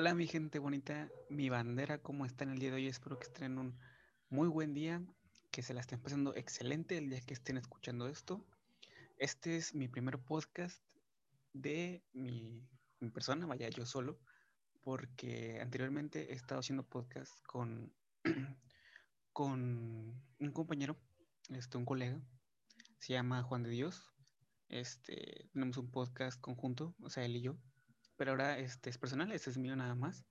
Hola mi gente bonita, mi bandera, ¿cómo están el día de hoy? Espero que estén un muy buen día, que se la estén pasando excelente el día que estén escuchando esto. Este es mi primer podcast de mi, mi persona, vaya yo solo, porque anteriormente he estado haciendo podcast con, con un compañero, este, un colega, se llama Juan de Dios. Este, tenemos un podcast conjunto, o sea, él y yo pero ahora este es personal, este es mío nada más.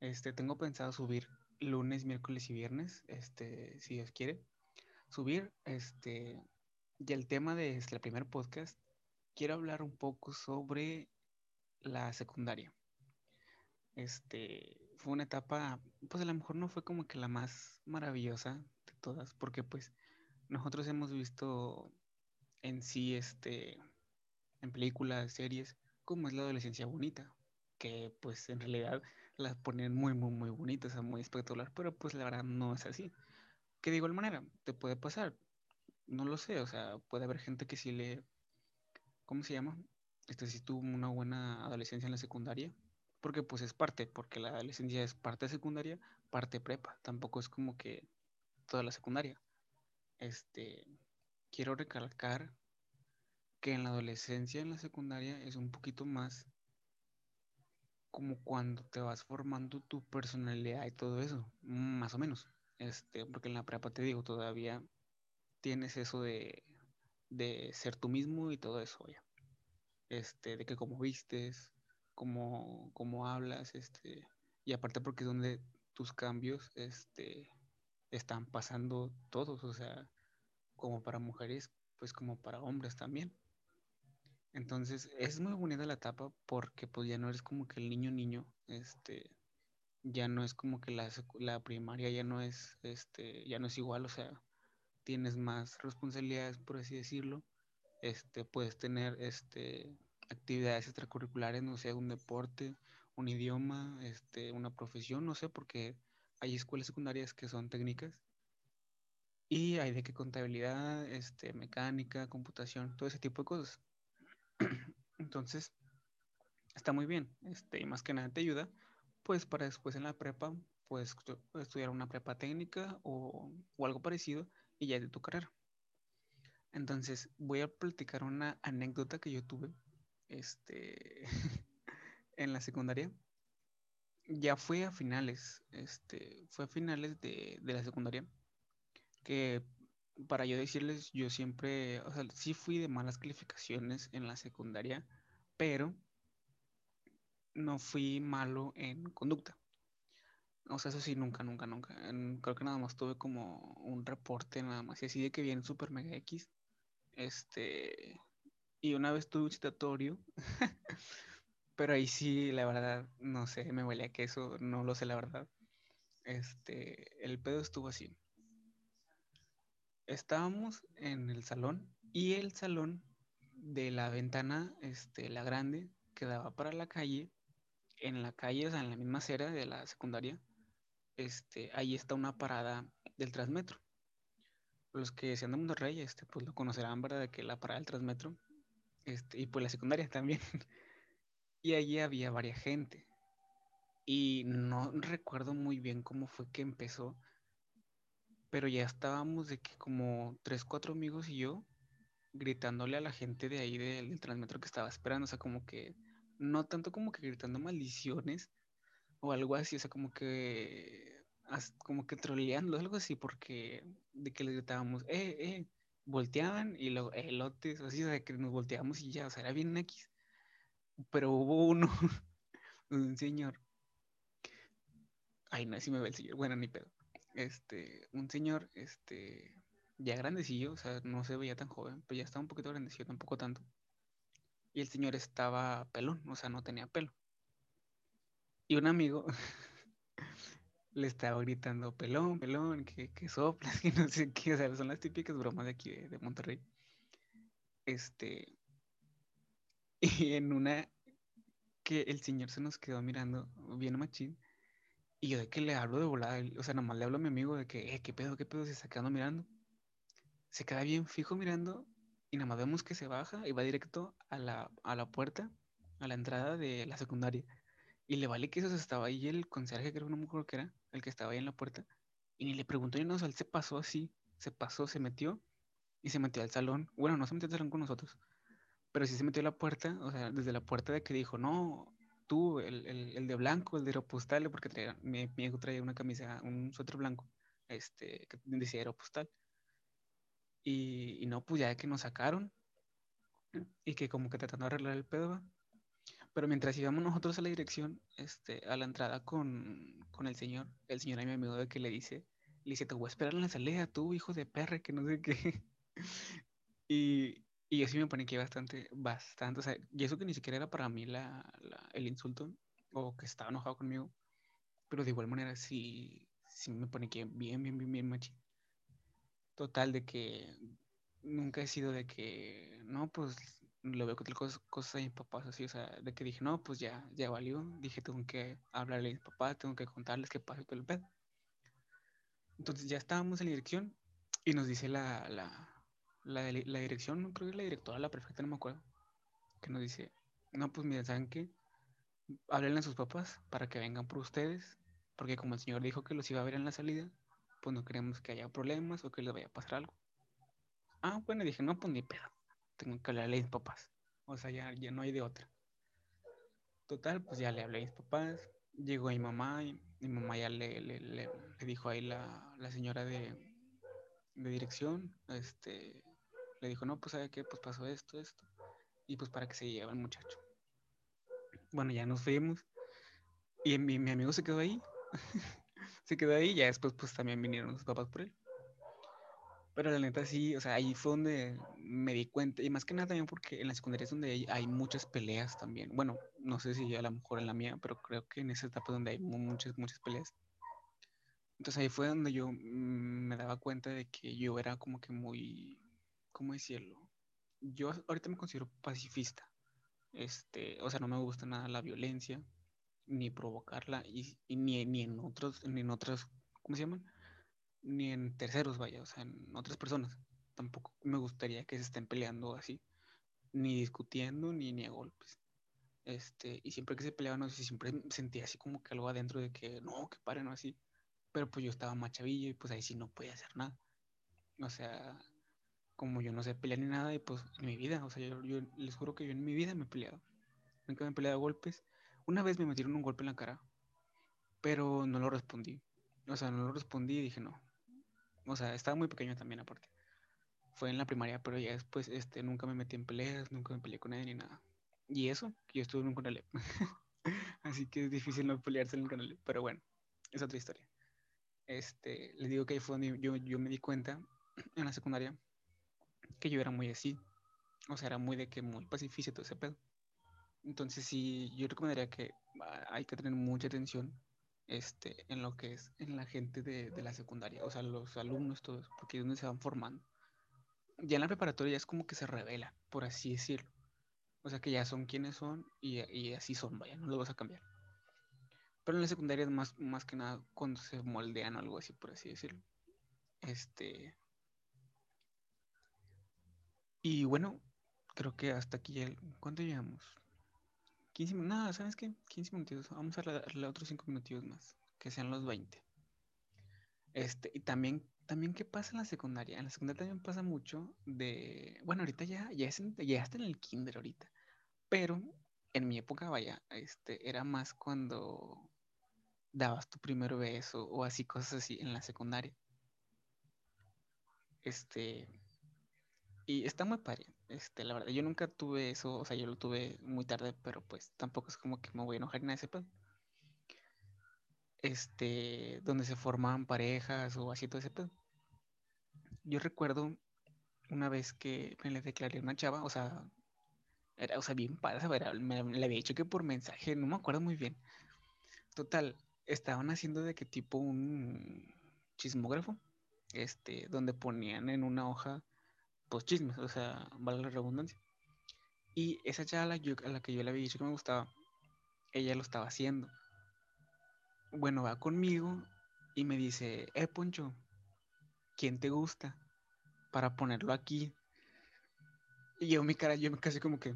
Este, tengo pensado subir lunes, miércoles y viernes, este, si Dios quiere. Subir, este, y el tema de este, el primer podcast, quiero hablar un poco sobre la secundaria. Este, fue una etapa, pues a lo mejor no fue como que la más maravillosa de todas, porque pues nosotros hemos visto en sí, este, en películas, series, como es la adolescencia bonita, que pues en realidad las ponen muy, muy, muy bonitas, muy espectacular, pero pues la verdad no es así. Que de igual manera, te puede pasar, no lo sé, o sea, puede haber gente que sí le, ¿cómo se llama? Este, si tuvo una buena adolescencia en la secundaria, porque pues es parte, porque la adolescencia es parte secundaria, parte prepa, tampoco es como que toda la secundaria. Este, quiero recalcar que en la adolescencia, en la secundaria, es un poquito más como cuando te vas formando tu personalidad y todo eso, más o menos. Este, porque en la prepa te digo, todavía tienes eso de, de ser tú mismo y todo eso, ya. Este, de que cómo vistes, cómo, cómo hablas, este, y aparte porque es donde tus cambios, este, están pasando todos, o sea, como para mujeres, pues como para hombres también. Entonces es muy bonita la etapa porque pues ya no eres como que el niño niño, este, ya no es como que la, la primaria ya no es, este, ya no es igual, o sea, tienes más responsabilidades, por así decirlo, este, puedes tener, este, actividades extracurriculares, no sé, un deporte, un idioma, este, una profesión, no sé, porque hay escuelas secundarias que son técnicas y hay de que contabilidad, este, mecánica, computación, todo ese tipo de cosas. Entonces, está muy bien. Este, y más que nada te ayuda, pues para después en la prepa, puedes estudiar una prepa técnica o, algo parecido y ya de tu carrera. Entonces, voy a platicar una anécdota que yo tuve este, en la secundaria. Ya fue a finales, este, fue a finales de, de la secundaria, que para yo decirles, yo siempre, o sea, sí fui de malas calificaciones en la secundaria, pero no fui malo en conducta. O sea, eso sí, nunca, nunca, nunca. creo que nada más tuve como un reporte nada más. Y así de que viene Super Mega X. Este. Y una vez tuve un citatorio. pero ahí sí, la verdad, no sé, me huele a queso, no lo sé la verdad. Este. El pedo estuvo así estábamos en el salón y el salón de la ventana, este, la grande, que daba para la calle, en la calle, o sea, en la misma acera de la secundaria, este, ahí está una parada del Transmetro. Los que sean de Monterrey, este, pues lo conocerán, ¿verdad? De que la parada del Transmetro, este, y pues la secundaria también. y allí había varias gente. Y no recuerdo muy bien cómo fue que empezó, pero ya estábamos de que como tres, cuatro amigos y yo gritándole a la gente de ahí del, transmetro que estaba esperando, o sea, como que, no tanto como que gritando maldiciones o algo así, o sea, como que, como que troleando, algo así, porque de que le gritábamos, eh, eh, volteaban y luego, eh, lotes, así, o sea, que nos volteamos y ya, o sea, era bien X. Pero hubo uno, un señor, ay, no, si me ve el señor, bueno, ni pedo este, un señor, este, ya grandecillo, o sea, no se veía tan joven, pero ya estaba un poquito grandecillo, tampoco tanto. Y el señor estaba pelón, o sea, no tenía pelo. Y un amigo le estaba gritando, pelón, pelón, que, que soplas, que no sé qué, o sea, son las típicas bromas de aquí de, de Monterrey. Este, y en una que el señor se nos quedó mirando bien machín y yo de que le hablo de volada, o sea, nomás le hablo a mi amigo de que, eh, ¿qué pedo, qué pedo? Se está quedando mirando. Se queda bien fijo mirando y nada más vemos que se baja y va directo a la, a la puerta, a la entrada de la secundaria. Y le vale que eso estaba ahí el conserje, creo que no me acuerdo que era, el que estaba ahí en la puerta. Y ni le preguntó ni nada, o sea, él se pasó así, se pasó, se metió y se metió al salón. Bueno, no se metió al salón con nosotros, pero sí se metió a la puerta, o sea, desde la puerta de que dijo, no, tú, el, el, el de blanco, el de Aeropostale, porque traía, mi, mi hijo traía una camisa, un suéter blanco, este, que decía Aeropostal. Y, y no, pues ya que nos sacaron y que como que tratando de arreglar el pedo. Pero mientras íbamos nosotros a la dirección, este, a la entrada con, con el señor, el señor a mi amigo de que le dice, le dice, te voy a esperar en la salida, tú, hijo de perre, que no sé qué. y, y yo sí me paniqué bastante, bastante, o sea, y eso que ni siquiera era para mí la, el insulto, o que estaba enojado conmigo, pero de igual manera sí, sí me paniqué bien, bien, bien, bien, machi. Total, de que nunca he sido de que, no, pues lo veo que tal cosa, cosas a mis papás así, o sea, de que dije, no, pues ya, ya valió, dije, tengo que hablarle a mis papás, tengo que contarles qué pasa y todo el pedo. Entonces ya estábamos en la dirección y nos dice la, la, la dirección, creo que la directora, la prefecta, no me acuerdo, que nos dice, no, pues miren, ¿saben qué? Háblenle a sus papás para que vengan por ustedes, porque como el señor dijo que los iba a ver en la salida, pues no queremos que haya problemas o que les vaya a pasar algo. Ah, bueno, dije, no, pues ni pedo. Tengo que hablarle a mis papás. O sea, ya, ya no hay de otra. Total, pues ya le hablé a mis papás. Llegó mi mamá y mi mamá ya le, le, le- le dijo ahí la, la señora de, de dirección. Este, le dijo, no, pues sabe qué, pues pasó esto, esto. Y pues para que se lleve el muchacho. Bueno, ya nos fuimos. Y mi, mi amigo se quedó ahí. se quedó ahí y ya después pues también vinieron sus papás por él. Pero la neta sí, o sea, ahí fue donde me di cuenta, y más que nada también porque en la secundaria es donde hay, muchas peleas también. Bueno, no sé si a lo mejor en la mía, pero creo que en esa etapa donde hay mu- muchas, muchas peleas. Entonces ahí fue donde yo mm, me daba cuenta de que yo era como que muy, ¿cómo decirlo? Yo ahorita me considero pacifista. Este, o sea, no me gusta nada la violencia, ni provocarla, y, ni, ni en otros, ni en otras, ¿cómo se llaman? ni en terceros, vaya, o sea, en otras personas. Tampoco me gustaría que se estén peleando así, ni discutiendo, ni, ni a golpes. Este, y siempre que se peleaban, no sé, siempre sentía así como que algo adentro de que no, que paren o así. Pero pues yo estaba más chavillo y pues ahí sí no podía hacer nada. O sea, como yo no sé pelear ni nada, y pues en mi vida, o sea, yo, les juro que yo en mi vida me he peleado. Nunca me he peleado a golpes. Una vez me metieron un golpe en la cara, pero no lo respondí. O sea, no lo respondí y dije no. O sea, estaba muy pequeño también aparte. fue en la primaria, pero ya después este, nunca me metí en peleas, nunca me peleé con nadie ni nada. Y eso, que yo estuve en un canal. Así que es difícil no pelearse en el canal. Pero bueno, es otra historia. Este, les digo que ahí fue donde yo, yo me di cuenta en la secundaria que yo era muy así. O sea, era muy de que muy pacifista todo ese pedo. Entonces sí, yo recomendaría que ah, hay que tener mucha atención este, en lo que es en la gente de, de la secundaria, o sea, los alumnos todos, porque es donde se van formando. Ya en la preparatoria ya es como que se revela, por así decirlo. O sea que ya son quienes son y, y así son, vaya, no lo vas a cambiar. Pero en la secundaria es más, más que nada cuando se moldean o algo así, por así decirlo. Este. Y bueno, creo que hasta aquí el- ¿Cuánto llevamos? 15 minutos. Nada, ¿sabes qué? 15 minutos. Vamos a darle otros 5 minutos más. Que sean los 20. Este, y también, también, ¿qué pasa en la secundaria? En la secundaria también pasa mucho de. Bueno, ahorita ya, ya, es en- ya está en el kinder ahorita. Pero en mi época, vaya, este, era más cuando dabas tu primer beso o así, cosas así en la secundaria. Este, y está muy padre. Este, la verdad, yo nunca tuve eso, o sea, yo lo tuve muy tarde, pero pues tampoco es como que me voy a enojar en ese pedo. Este, donde se formaban parejas o así todo ese pedo. Yo recuerdo una vez que me le declaré a una chava, o sea, era, o sea, bien padre, o sea, era- me, le había dicho que por mensaje, no me acuerdo muy bien. Total, estaban haciendo de que tipo un chismógrafo, este, donde ponían en una hoja, pues chismes, o sea, valga la redundancia. Y esa chava a la, que yo le había dicho que me gustaba, ella lo estaba haciendo. Bueno, va conmigo y me dice, eh, Poncho, ¿quién te gusta? Para ponerlo aquí. Y yo mi cara, yo me casi como que,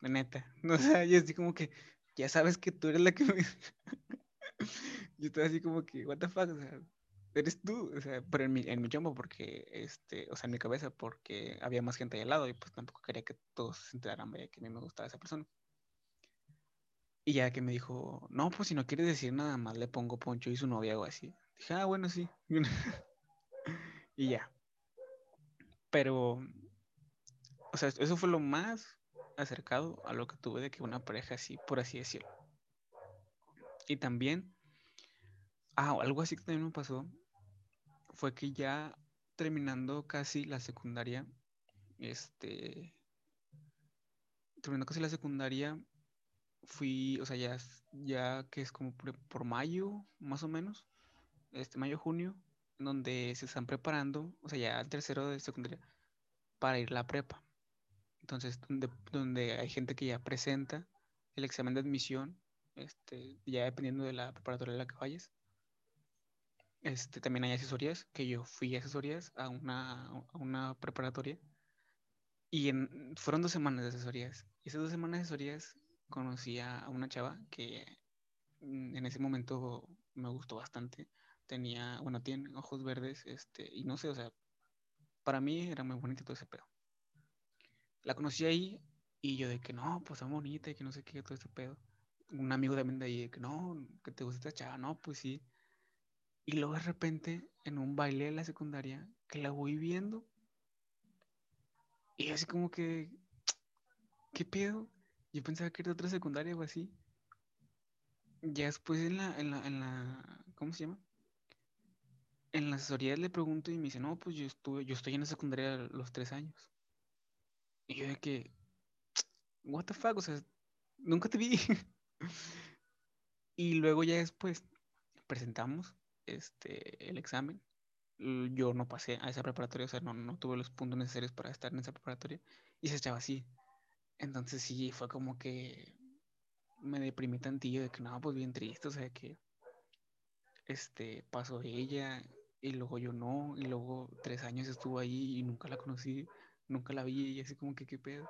neta, no, o sea, yo así como que, ya sabes que tú eres la que me... yo estaba así como que, what the fuck, o sea, eres tú, o sea, pero en mi, en mi chombo porque, este, o sea, en mi cabeza porque había más gente ahí al lado y pues tampoco quería que todos se enteraran, vaya, que a mí me gustaba esa persona. Y ya que me dijo, no, pues si no quieres decir nada más, le pongo Poncho y su novia o así. Dije, ah, bueno, sí. y ya. Pero, o sea, eso fue lo más acercado a lo que tuve de que una pareja así, por así decirlo. Y también, ah, algo así que también me pasó fue que ya terminando casi la secundaria, este, terminando casi la secundaria, fui, o sea, ya, ya que es como por, mayo, más o menos, este mayo, junio, donde se están preparando, o sea, ya el tercero de secundaria, para ir a la prepa. Entonces, donde, donde hay gente que ya presenta el examen de admisión, este, ya dependiendo de la preparatoria en la que vayas. Este, también hay asesorías, que yo fui a asesorías a una, a una preparatoria. Y en, fueron dos semanas de asesorías. Y esas dos semanas de asesorías conocí a una chava que mm, en ese momento me gustó bastante. Tenía, bueno, tiene ojos verdes, este, y no sé, o sea, para mí era muy bonito todo ese pedo. La conocí ahí y yo de que no, pues es bonita y que no sé qué, todo ese pedo. Un amigo también de ahí de que no, que te gusta esta chava, no, pues sí. Y luego de repente, en un baile de la secundaria, que la voy viendo. Y así como que, ¿qué pedo? Yo pensaba que era otra secundaria o así. Ya después en la, en la, en la, ¿cómo se llama? En la asesoría le pregunto y me dice, no, pues yo estuve, yo estoy en la secundaria los tres años. Y yo de que, what the fuck, o sea, nunca te vi. y luego ya después presentamos este, el examen. Yo no pasé a esa preparatoria, o sea, no, no tuve los puntos necesarios para estar en esa preparatoria. Y se echaba así. Entonces sí, fue como que me deprimí tantillo de que no, pues bien triste, o sea que este pasó ella y luego yo no, y luego tres años estuvo ahí y nunca la conocí, nunca la vi y así como que qué pedo.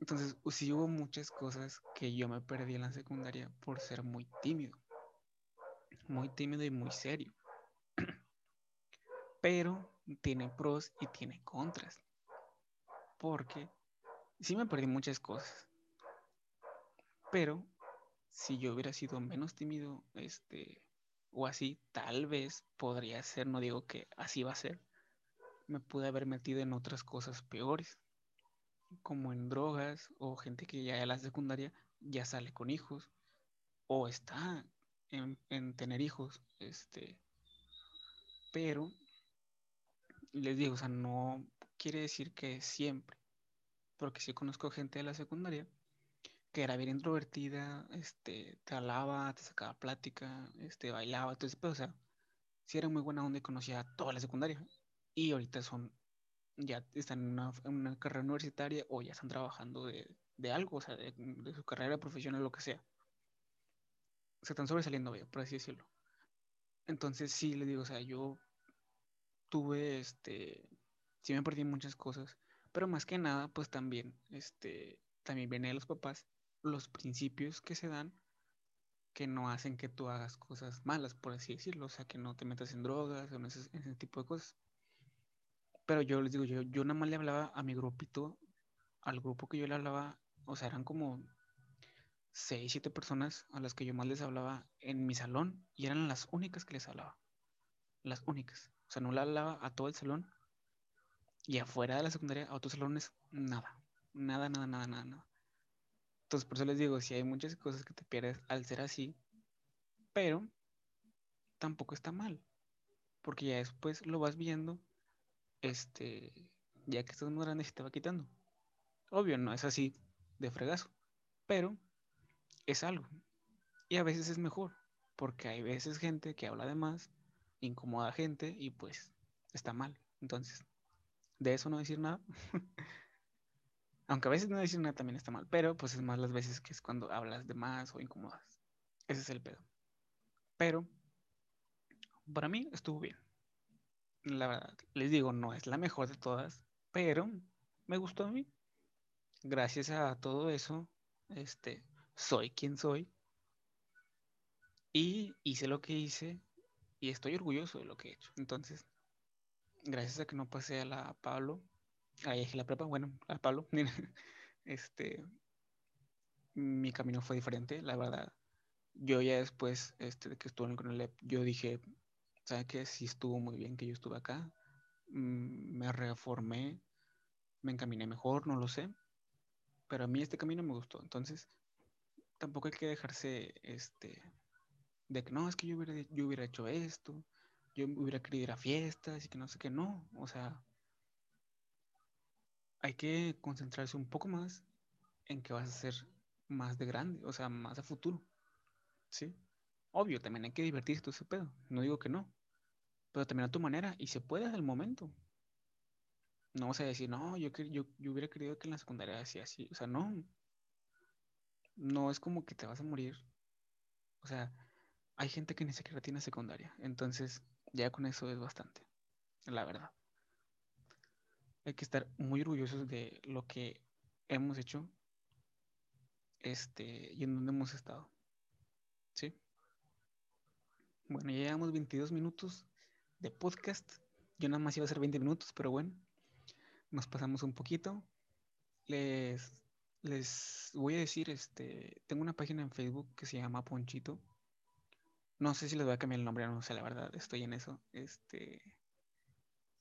Entonces sí hubo muchas cosas que yo me perdí en la secundaria por ser muy tímido, muy tímido y muy serio. Pero tiene pros y tiene contras. Porque sí me perdí muchas cosas. Pero si yo hubiera sido menos tímido, este, o así, tal vez podría ser, no digo que así va a ser, me pude haber metido en otras cosas peores, como en drogas, o gente que ya en la secundaria ya sale con hijos, o está en, en tener hijos, este, pero les digo, o sea, no quiere decir que siempre, porque sí conozco gente de la secundaria que era bien introvertida, este, te hablaba, te sacaba plática, este, bailaba, entonces, pero, o sea, sí era muy buena onda y conocía toda la secundaria. Y ahorita son, ya están en una, carrera universitaria o ya están trabajando de, algo, o sea, de, su carrera profesional, lo que sea. Se están sobresaliendo, por así decirlo. Entonces, sí, le digo, o sea, yo tuve, este, sí me perdí muchas cosas pero más que nada, pues también, este, también viene de los papás los principios que se dan que no hacen que tú hagas cosas malas, por así decirlo, o sea, que no te metas en drogas o en ese, tipo de cosas. Pero yo les digo, yo, yo nada más le hablaba a mi grupito, al grupo que yo le hablaba, o sea, eran como seis, siete personas a las que yo más les hablaba en mi salón y eran las únicas que les hablaba. Las únicas. O sea, no le hablaba a todo el salón, y afuera de la secundaria, a otros salones, nada. Nada, nada, nada, nada, nada. Entonces, por eso les digo, si hay muchas cosas que te pierdes al ser así, pero tampoco está mal. Porque ya después lo vas viendo, este, ya que estás muy grande se te va quitando. Obvio, no es así de fregazo, pero es algo. Y a veces es mejor, porque hay veces gente que habla de más, incomoda a gente y pues está mal. Entonces, de eso no decir nada. Aunque a veces no decir nada también está mal, pero pues es más las veces que es cuando hablas de más o incomodas. Ese es el pedo. Pero para mí estuvo bien. La verdad, les digo, no es la mejor de todas, pero me gustó a mí. Gracias a todo eso, este, soy quien soy y hice lo que hice y estoy orgulloso de lo que he hecho. Entonces, gracias a que no pasé a la Pablo, ahí dije la prepa, bueno, a Pablo, este, mi camino fue diferente, la verdad. Yo ya después este, de que estuve en el yo dije, ¿sabes qué? Sí estuvo muy bien que yo estuve acá, mm, me reformé, me encaminé mejor, no lo sé, pero a mí este camino me gustó, entonces tampoco hay que dejarse este, de que no, es que yo hubiera, yo hubiera hecho esto, yo hubiera querido ir a fiestas y que no sé qué, no, o sea, hay que concentrarse un poco más en que vas a ser más de grande, o sea, más a futuro, ¿sí? Obvio, también hay que divertirse todo ese pedo, no digo que no, pero también a tu manera y se puede al momento. No vas a decir, no, yo, yo, yo hubiera querido que en la secundaria hacía así, o sea, no, no es como que te vas a morir, o sea, hay gente que ni siquiera tiene secundaria, entonces ya con eso es bastante, la verdad. Hay que estar muy orgullosos de lo que hemos hecho este, y en donde hemos estado. Bueno, ya llevamos 22 minutos de podcast. Yo nada más iba a hacer 20 minutos, pero bueno, nos pasamos un poquito. Les, les voy a decir, este, tengo una página en Facebook que se llama Ponchito. No sé si les voy a cambiar el nombre, no sé, la verdad, estoy en eso. Este,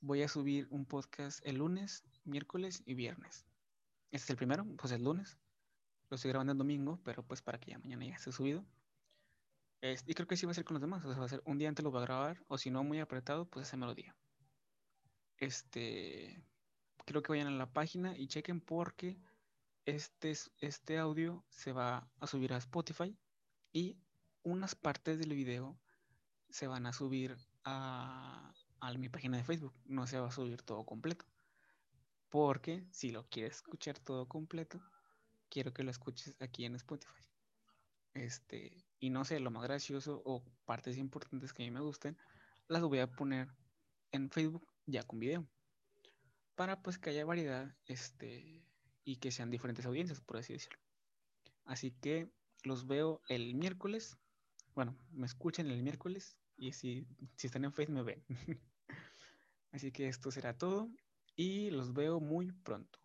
voy a subir un podcast el lunes, miércoles y viernes. Este es el primero, pues el lunes. Lo estoy grabando el domingo, pero pues para que ya mañana ya esté subido. Y creo que sí va a ser con los demás. O sea, va a ser un día antes lo voy a grabar, o si no muy apretado, pues ese melodía. Este, creo que vayan a la página y chequen porque este, este audio se va a subir a Spotify y unas partes del video se van a subir a, a mi página de Facebook. No se va a subir todo completo. Porque si lo quieres escuchar todo completo, quiero que lo escuches aquí en Spotify. Este, y no sé, lo más gracioso o partes importantes que a mí me gusten, las voy a poner en Facebook ya con video. Para pues que haya variedad, este, y que sean diferentes audiencias, por así decirlo. Así que los veo el miércoles bueno, me escuchan el miércoles y si, si están en Facebook me ven. Así que esto será todo y los veo muy pronto.